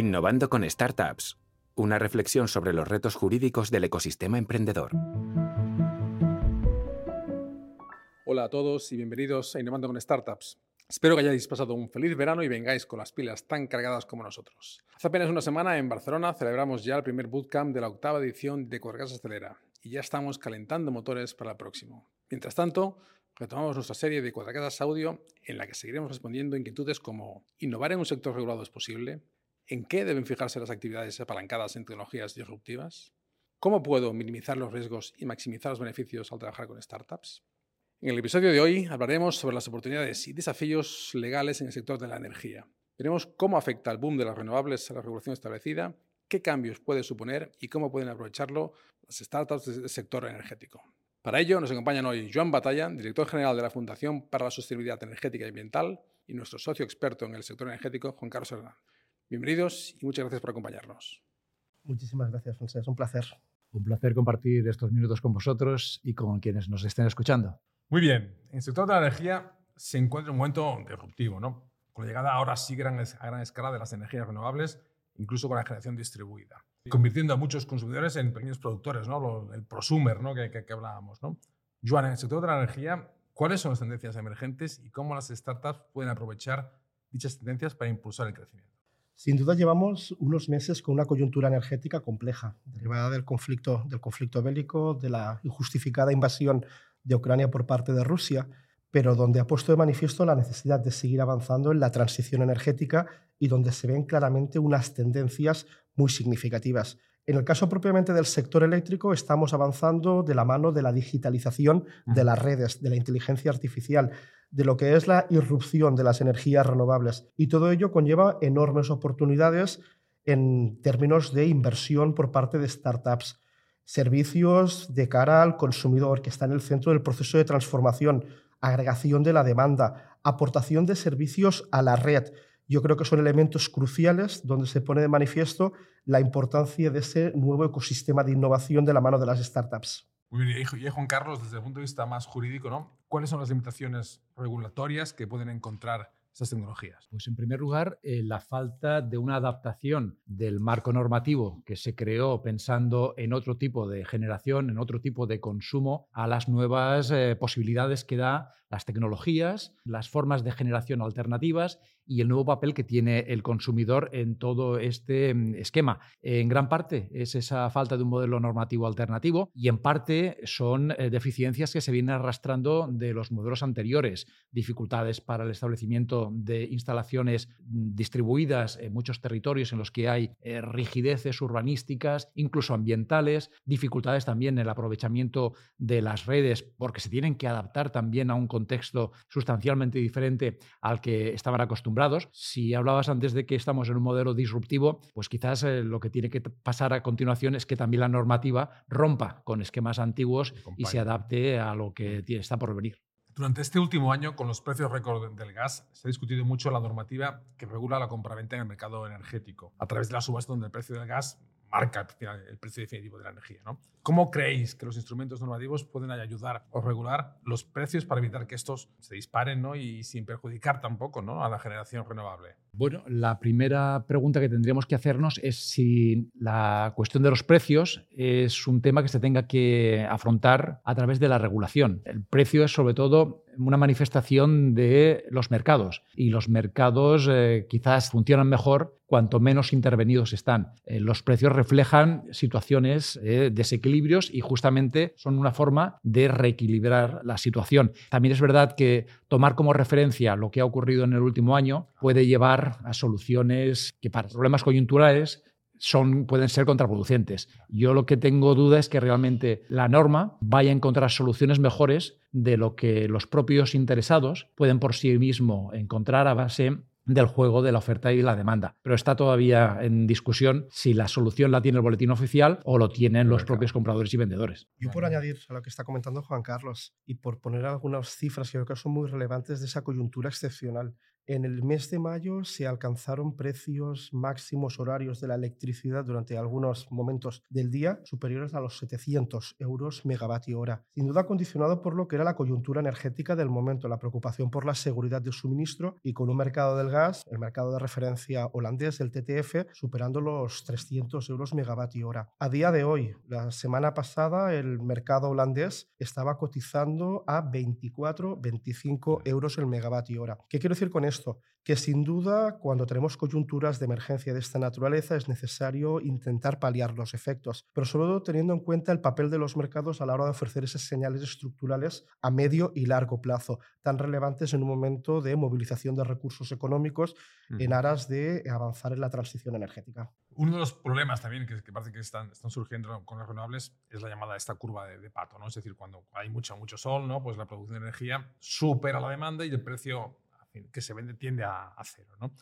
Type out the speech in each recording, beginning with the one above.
Innovando con Startups. Una reflexión sobre los retos jurídicos del ecosistema emprendedor. Hola a todos y bienvenidos a Innovando con Startups. Espero que hayáis pasado un feliz verano y vengáis con las pilas tan cargadas como nosotros. Hace apenas una semana en Barcelona celebramos ya el primer bootcamp de la octava edición de Cuadrgas Acelera y ya estamos calentando motores para el próximo. Mientras tanto, retomamos nuestra serie de Cuadracadas Audio en la que seguiremos respondiendo inquietudes como ¿innovar en un sector regulado es posible? ¿En qué deben fijarse las actividades apalancadas en tecnologías disruptivas? ¿Cómo puedo minimizar los riesgos y maximizar los beneficios al trabajar con startups? En el episodio de hoy hablaremos sobre las oportunidades y desafíos legales en el sector de la energía. Veremos cómo afecta el boom de las renovables a la regulación establecida, qué cambios puede suponer y cómo pueden aprovecharlo las startups del sector energético. Para ello nos acompañan hoy Joan Batalla, director general de la Fundación para la Sostenibilidad Energética y Ambiental, y nuestro socio experto en el sector energético, Juan Carlos Hernández. Bienvenidos y muchas gracias por acompañarnos. Muchísimas gracias, José. Es un placer. Un placer compartir estos minutos con vosotros y con quienes nos estén escuchando. Muy bien. En el sector de la energía se encuentra un momento disruptivo, ¿no? Con la llegada ahora sí gran, a gran escala de las energías renovables, incluso con la generación distribuida convirtiendo a muchos consumidores en pequeños productores, ¿no? el prosumer ¿no? que, que, hablábamos. ¿no? Joan, en el sector de la energía, ¿cuáles son las tendencias emergentes y cómo las startups pueden aprovechar dichas tendencias para impulsar el crecimiento? Sin duda llevamos unos meses con una coyuntura energética compleja, derivada del conflicto, del conflicto bélico, de la injustificada invasión de Ucrania por parte de Rusia, pero donde ha puesto de manifiesto la necesidad de seguir avanzando en la transición energética y donde se ven claramente unas tendencias muy significativas. En el caso propiamente del sector eléctrico, estamos avanzando de la mano de la digitalización de las redes, de la inteligencia artificial, de lo que es la irrupción de las energías renovables. Y todo ello conlleva enormes oportunidades en términos de inversión por parte de startups, servicios de cara al consumidor que está en el centro del proceso de transformación, agregación de la demanda, aportación de servicios a la red, yo creo que son elementos cruciales donde se pone de manifiesto la importancia de ese nuevo ecosistema de innovación de la mano de las startups. Muy bien, y Juan Carlos, desde el punto de vista más jurídico, ¿no? ¿cuáles son las limitaciones regulatorias que pueden encontrar esas tecnologías? Pues en primer lugar, eh, la falta de una adaptación del marco normativo que se creó pensando en otro tipo de generación, en otro tipo de consumo, a las nuevas eh, posibilidades que da las tecnologías, las formas de generación alternativas y el nuevo papel que tiene el consumidor en todo este mm, esquema. En gran parte es esa falta de un modelo normativo alternativo y en parte son eh, deficiencias que se vienen arrastrando de los modelos anteriores, dificultades para el establecimiento de instalaciones mm, distribuidas en muchos territorios en los que hay eh, rigideces urbanísticas, incluso ambientales, dificultades también en el aprovechamiento de las redes porque se tienen que adaptar también a un sustancialmente diferente al que estaban acostumbrados. Si hablabas antes de que estamos en un modelo disruptivo, pues quizás eh, lo que tiene que pasar a continuación es que también la normativa rompa con esquemas antiguos y se adapte a lo que está por venir. Durante este último año, con los precios récord del gas, se ha discutido mucho la normativa que regula la compraventa en el mercado energético, a través de la subasta donde el precio del gas marca el precio definitivo de la energía. ¿no? ¿Cómo creéis que los instrumentos normativos pueden ayudar o regular los precios para evitar que estos se disparen ¿no? y sin perjudicar tampoco ¿no? a la generación renovable? Bueno, la primera pregunta que tendríamos que hacernos es si la cuestión de los precios es un tema que se tenga que afrontar a través de la regulación. El precio es sobre todo una manifestación de los mercados y los mercados eh, quizás funcionan mejor cuanto menos intervenidos están. Eh, los precios reflejan situaciones eh, desequilibrios y justamente son una forma de reequilibrar la situación. También es verdad que tomar como referencia lo que ha ocurrido en el último año puede llevar a soluciones que para problemas coyunturales son, pueden ser contraproducentes. Yo lo que tengo duda es que realmente la norma vaya a encontrar soluciones mejores de lo que los propios interesados pueden por sí mismos encontrar a base del juego de la oferta y la demanda. Pero está todavía en discusión si la solución la tiene el boletín oficial o lo tienen los propios compradores y vendedores. Yo por añadir a lo que está comentando Juan Carlos y por poner algunas cifras que creo que son muy relevantes de esa coyuntura excepcional En el mes de mayo se alcanzaron precios máximos horarios de la electricidad durante algunos momentos del día superiores a los 700 euros megavatio hora. Sin duda condicionado por lo que era la coyuntura energética del momento, la preocupación por la seguridad de suministro y con un mercado del gas, el mercado de referencia holandés, el TTF, superando los 300 euros megavatio hora. A día de hoy, la semana pasada, el mercado holandés estaba cotizando a 24, 25 euros el megavatio hora. ¿Qué quiero decir con esto? Que sin duda, cuando tenemos coyunturas de emergencia de esta naturaleza, es necesario intentar paliar los efectos, pero sobre todo teniendo en cuenta el papel de los mercados a la hora de ofrecer esas señales estructurales a medio y largo plazo, tan relevantes en un momento de movilización de recursos económicos en aras de avanzar en la transición energética. Uno de los problemas también que, parece que están, están, surgiendo con las renovables es la llamada esta curva de, pato, ¿no? Es decir, cuando hay mucho, mucho sol, ¿no? Pues la producción de energía supera la demanda y el precio que se vende tiende a, cero, ¿no?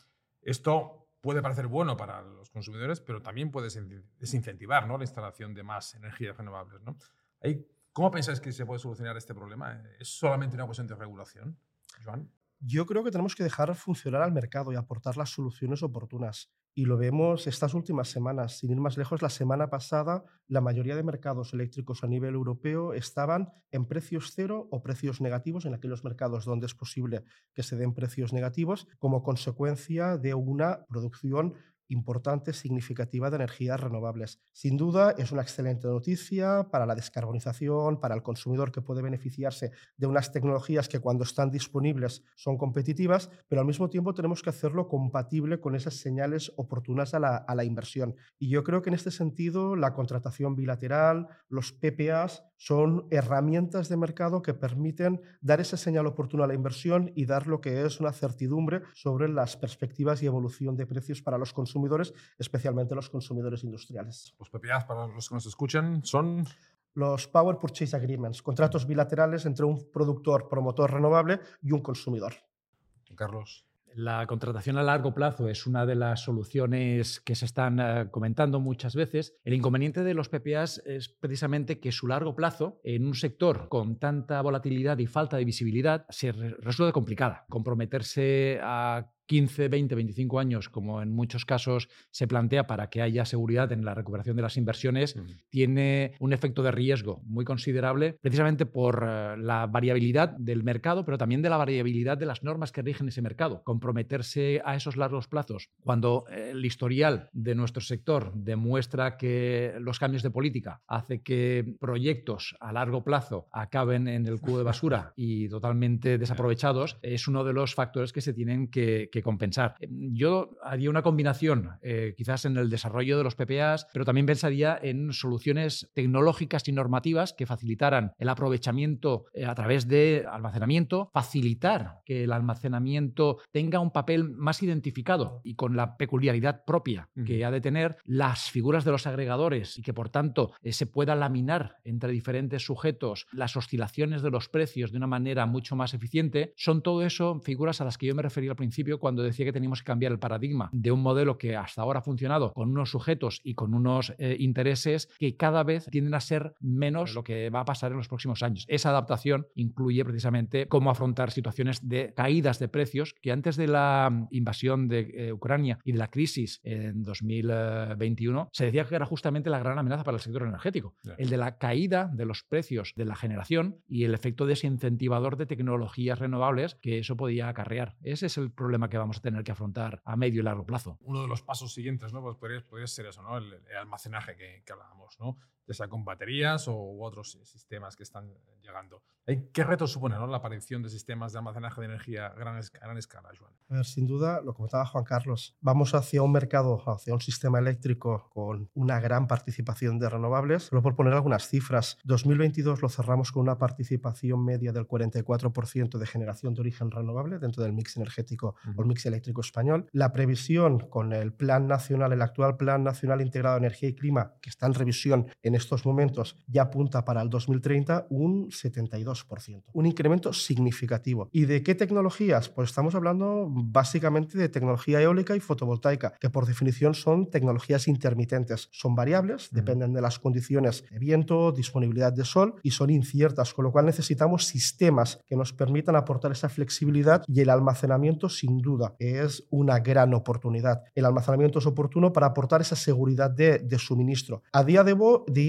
Esto puede parecer bueno para los consumidores, pero también puede desincentivar ¿no? la instalación de más energías renovables. ¿no? ¿Cómo pensáis que se puede solucionar este problema? ¿Es solamente una cuestión de regulación, Joan? Yo creo que tenemos que dejar funcionar al mercado y aportar las soluciones oportunas. Y lo vemos estas últimas semanas. Sin ir más lejos, la semana pasada la mayoría de mercados eléctricos a nivel europeo estaban en precios cero o precios negativos en aquellos mercados donde es posible que se den precios negativos como consecuencia de una producción importante, significativa de energías renovables. Sin duda es una excelente noticia para la descarbonización, para el consumidor que puede beneficiarse de unas tecnologías que cuando están disponibles son competitivas, pero al mismo tiempo tenemos que hacerlo compatible con esas señales oportunas a la, a la inversión. Y yo creo que en este sentido la contratación bilateral, los PPAs, son herramientas de mercado que permiten dar esa señal oportuna a la inversión y dar lo que es una certidumbre sobre las perspectivas y evolución de precios para los consumidores, especialmente los consumidores industriales. Los PPAs, para los que nos escuchan, son los Power Purchase Agreements, contratos bilaterales entre un productor promotor renovable y un consumidor. Carlos. La contratación a largo plazo es una de las soluciones que se están eh, comentando muchas veces. El inconveniente de los PPAs es precisamente que su largo plazo, en un sector con tanta volatilidad y falta de visibilidad, se resulta complicada. Comprometerse a 15, 20, 25 años, como en muchos casos se plantea para que haya seguridad en la recuperación de las inversiones, tiene un efecto de riesgo muy considerable, precisamente por eh, la variabilidad del mercado, pero también de la variabilidad de las normas que rigen ese mercado. Comprometerse a esos largos plazos, cuando el historial de nuestro sector demuestra que los cambios de política hace que proyectos a largo plazo acaben en el cubo de basura y totalmente desaprovechados, es uno de los factores que se tienen que compensar. Em, yo haría una combinación, eh, quizás en el desarrollo de los PPAs, pero también pensaría en soluciones tecnológicas y normativas que facilitaran el aprovechamiento eh, a través de almacenamiento, facilitar que el almacenamiento tenga un papel más identificado y con la peculiaridad propia que ha de tener las figuras de los agregadores y que por tanto eh, se pueda laminar entre diferentes sujetos las oscilaciones de los precios de una manera mucho más eficiente, son todo eso figuras a las que yo me refería al principio cuando decía que teníamos que cambiar el paradigma de un modelo que hasta ahora ha funcionado con unos sujetos y con unos eh, intereses que cada vez tienden a ser menos lo que va a pasar en los próximos años. Esa adaptación incluye precisamente cómo afrontar situaciones de caídas de precios que antes de la mm, invasión de eh, Ucrania y de la crisis en 2021 se decía que era justamente la gran amenaza para el sector energético, el de la caída de los precios de la generación y el efecto desincentivador de tecnologías renovables que eso podía acarrear. Ese es el problema que vamos a tener que afrontar a medio y largo plazo. Uno de los pasos siguientes, ¿no? Pues podría, ser eso, ¿no? El, almacenaje que, que hablábamos, ¿no? Ya sea con baterías o otros sistemas que están llegando. ¿Qué retos supone la aparición de sistemas de almacenaje de energía a gran, gran escala, Joan? A ver, sin duda, lo comentaba Juan Carlos, vamos hacia un mercado, hacia un sistema eléctrico con una gran participación de renovables. Solo por poner algunas cifras, 2022 lo cerramos con una participación media del 44% de generación de origen renovable dentro del mix energético o el mix eléctrico español. La previsión con el Plan Nacional, el actual Plan Nacional Integrado de Energía y Clima, que está en revisión en estos momentos ya apunta para el 2030 un 72%. Un incremento significativo. ¿Y de qué tecnologías? Pues estamos hablando básicamente de tecnología eólica y fotovoltaica, que por definición son tecnologías intermitentes. Son variables, dependen de las condiciones de viento, disponibilidad de sol y son inciertas, con lo cual necesitamos sistemas que nos permitan aportar esa flexibilidad y el almacenamiento sin duda es una gran oportunidad. El almacenamiento es oportuno para aportar esa seguridad de, suministro. A día de,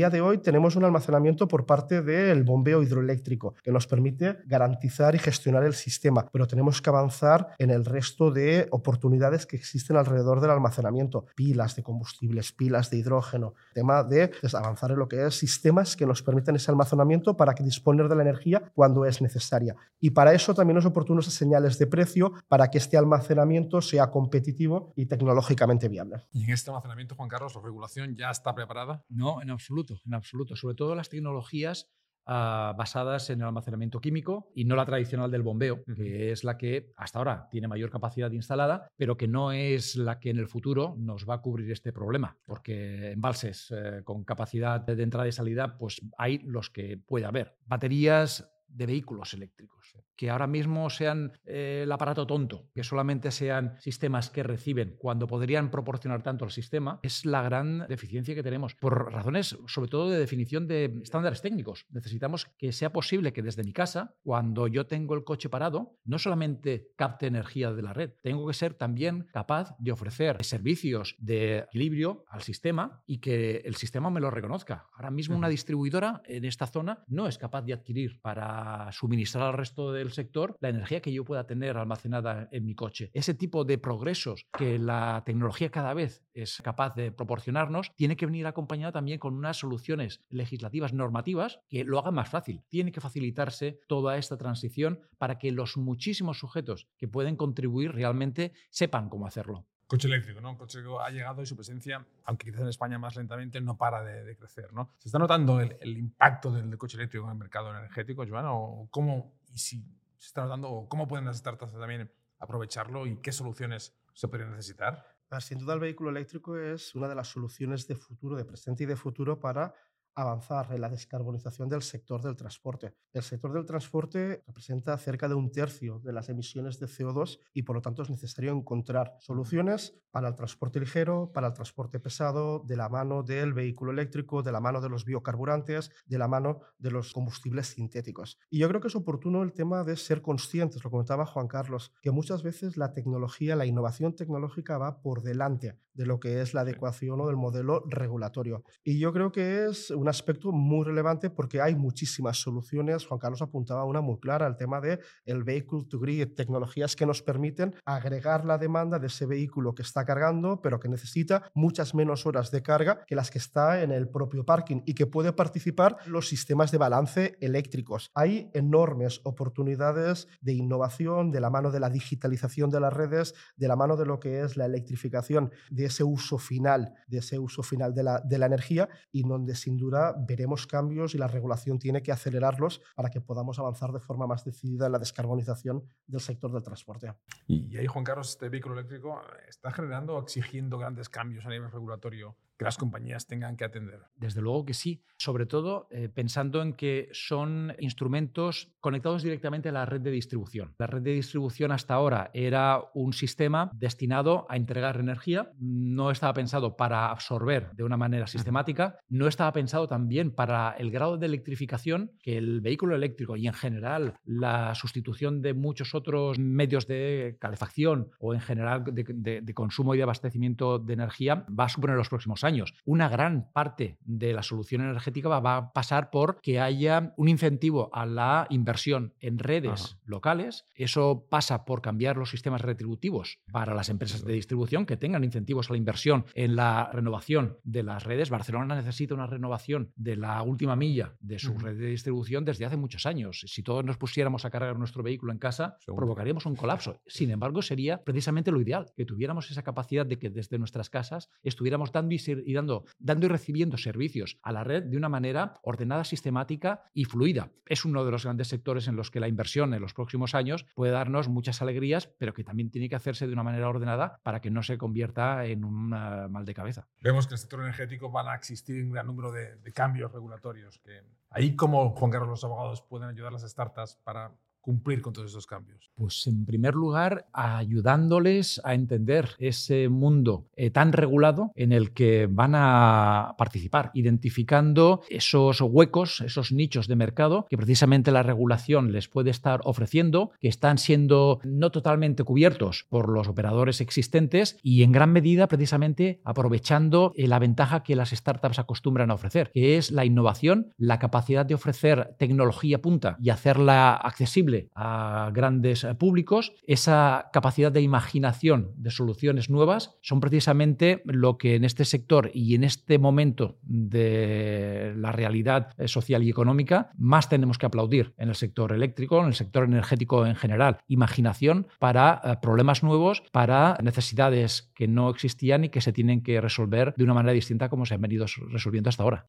día de hoy tenemos un almacenamiento por parte del bombeo hidroeléctrico que nos permite garantizar y gestionar el sistema, pero tenemos que avanzar en el resto de oportunidades que existen alrededor del almacenamiento, pilas de combustibles, pilas de hidrógeno, tema de pues, avanzar en lo que es sistemas que nos permiten ese almacenamiento para que disponer de la energía cuando es necesaria. Y para eso también es oportuno esas señales de precio para que este almacenamiento sea competitivo y tecnológicamente viable. ¿Y en este almacenamiento, Juan Carlos, la regulación ya está preparada? No, en absoluto, en absoluto. Sobre todo las tecnologías ah, basadas en el almacenamiento químico y no la tradicional del bombeo, que es la que hasta ahora tiene mayor capacidad instalada, pero que no es la que en el futuro nos va a cubrir este problema, porque embalses eh, con capacidad de entrada y salida, pues hay los que puede haber. Baterías de vehículos eléctricos que ahora mismo sean eh, el aparato tonto, que solamente sean sistemas que reciben cuando podrían proporcionar tanto al sistema, es la gran deficiencia que tenemos. Por razones, sobre todo, de definición de estándares técnicos. Necesitamos que sea posible que desde mi casa, cuando yo tengo el coche parado, no solamente capte energía de la red, tengo que ser también capaz de ofrecer servicios de equilibrio al sistema y que el sistema me lo reconozca. Ahora mismo una distribuidora en esta zona no es capaz de adquirir para suministrar al resto del sector la energía que yo pueda tener almacenada en mi coche. Ese tipo de progresos que la tecnología cada vez es capaz de proporcionarnos tiene que venir acompañada también con unas soluciones legislativas, normativas, que lo hagan más fácil. Tiene que facilitarse toda esta transición para que los muchísimos sujetos que pueden contribuir realmente sepan cómo hacerlo coche eléctrico, ¿no? Un coche eléctrico ha llegado y su presencia, aunque quizás en España más lentamente, no para de, crecer, ¿no? ¿Se está notando el, impacto del, coche eléctrico en el mercado energético, Joan? ¿O cómo, y si se está dando, cómo pueden las startups también aprovecharlo y qué soluciones se podrían necesitar? Sin duda el vehículo eléctrico es una de las soluciones de futuro, de presente y de futuro para avanzar en la descarbonización del sector del transporte. El sector del transporte representa cerca de un tercio de las emisiones de CO2 y por lo tanto es necesario encontrar soluciones para el transporte ligero, para el transporte pesado, de la mano del vehículo eléctrico, de la mano de los biocarburantes, de la mano de los combustibles sintéticos. Y yo creo que es oportuno el tema de ser conscientes, lo comentaba Juan Carlos, que muchas veces la tecnología, la innovación tecnológica va por delante de lo que es la adecuación o del modelo regulatorio. Y yo creo que es un aspecto muy relevante porque hay muchísimas soluciones. Juan Carlos apuntaba una muy clara, el tema de el vehicle to grid, tecnologías que nos permiten agregar la demanda de ese vehículo que está cargando, pero que necesita muchas menos horas de carga que las que está en el propio parking y que puede participar los sistemas de balance eléctricos. Hay enormes oportunidades de innovación de la mano de la digitalización de las redes, de la mano de lo que es la electrificación de ese uso final, de ese uso final de la, de la energía y donde sin duda veremos cambios y la regulación tiene que acelerarlos para que podamos avanzar de forma más decidida en la descarbonización del sector del transporte. Y ahí, Juan Carlos, este vehículo eléctrico está generando o exigiendo grandes cambios a nivel regulatorio que las compañías tengan que atender. Desde luego que sí, sobre todo eh, pensando en que son instrumentos conectados directamente a la red de distribución. La red de distribución hasta ahora era un sistema destinado a entregar energía, no estaba pensado para absorber de una manera sistemática, no estaba pensado también para el grado de electrificación que el vehículo eléctrico y en general la sustitución de muchos otros medios de calefacción o en general de, de consumo y de abastecimiento de energía va a suponer los próximos años años. Una gran parte de la solución energética va, a pasar por que haya un incentivo a la inversión en redes locales. Eso pasa por cambiar los sistemas retributivos para las empresas de distribución que tengan incentivos a la inversión en la renovación de las redes. Barcelona necesita una renovación de la última milla de su red de distribución desde hace muchos años. Si todos nos pusiéramos a cargar nuestro vehículo en casa, provocaríamos un colapso. Sin embargo, sería precisamente lo ideal, que tuviéramos esa capacidad de que desde nuestras casas estuviéramos dando y y dando, dando y recibiendo servicios a la red de una manera ordenada, sistemática y fluida. Es uno de los grandes sectores en los que la inversión en los próximos años puede darnos muchas alegrías, pero que también tiene que hacerse de una manera ordenada para que no se convierta en un uh, mal de cabeza. Vemos que en el sector energético van a existir un gran número de, de cambios regulatorios. Que ahí, como Juan Carlos, los abogados pueden ayudar a las startups para cumplir con todos esos cambios? Pues en primer lugar, ayudándoles a entender ese mundo eh, tan regulado en el que van a participar, identificando esos huecos, esos nichos de mercado que precisamente la regulación les puede estar ofreciendo, que están siendo no totalmente cubiertos por los operadores existentes y en gran medida precisamente aprovechando eh, la ventaja que las startups acostumbran a ofrecer, que es la innovación, la capacidad de ofrecer tecnología punta y hacerla accesible a grandes eh, públicos, esa capacidad de imaginación de soluciones nuevas son precisamente lo que en este sector y en este momento de la realidad eh, social y económica más tenemos que aplaudir en el sector eléctrico, en el sector energético en general. Imaginación para eh, problemas nuevos, para necesidades que no existían y que se tienen que resolver de una manera distinta como se han venido resolviendo hasta ahora.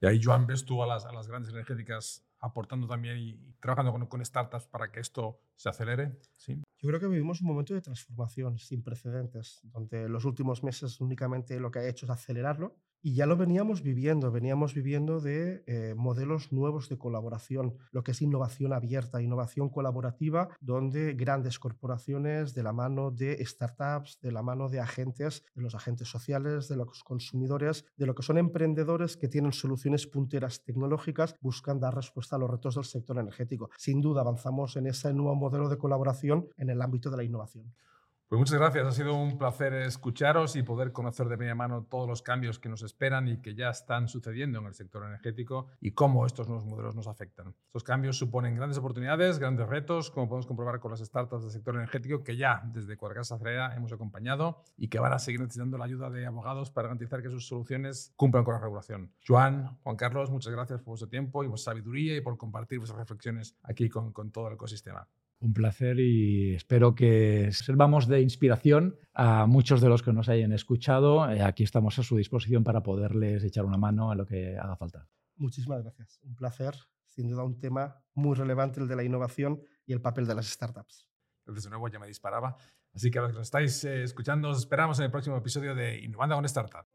Y ahí, Joan, ves tú a las grandes energéticas aportando también y, trabajando con, con, startups para que esto se acelere. ¿sí? Yo creo que vivimos un momento de transformación sin precedentes, donde los últimos meses únicamente lo que ha hecho es acelerarlo y ya lo veníamos viviendo, veníamos viviendo de eh, modelos nuevos de colaboración, lo que es innovación abierta, innovación colaborativa, donde grandes corporaciones de la mano de startups, de la mano de agentes, de los agentes sociales, de los consumidores, de lo que son emprendedores que tienen soluciones punteras tecnológicas, buscan dar respuesta a los retos del sector energético. Sin duda avanzamos en ese nuevo modelo de colaboración en el ámbito de la innovación. Pues muchas gracias, ha sido un placer escucharos y poder conocer de primera mano todos los cambios que nos esperan y que ya están sucediendo en el sector energético y cómo estos nuevos modelos nos afectan. Estos cambios suponen grandes oportunidades, grandes retos, como podemos comprobar con las startups del sector energético que ya desde Cuadricasa Acelera hemos acompañado y que van a seguir necesitando la ayuda de abogados para garantizar que sus soluciones cumplan con la regulación. Joan, Juan Carlos, muchas gracias por vuestro tiempo y vuestra sabiduría y por compartir vuestras reflexiones aquí con todo el ecosistema. Un placer y espero que sirvamos de inspiración a muchos de los que nos hayan escuchado. Eh, aquí estamos a su disposición para poderles echar una mano en lo que haga falta. Muchísimas gracias. Un placer. Sin duda un tema muy relevante el de la innovación y el papel de las startups. Desde nuevo ya me disparaba. Así que a los que nos estáis eh, escuchando, os esperamos en el próximo episodio de Innovando con Startup.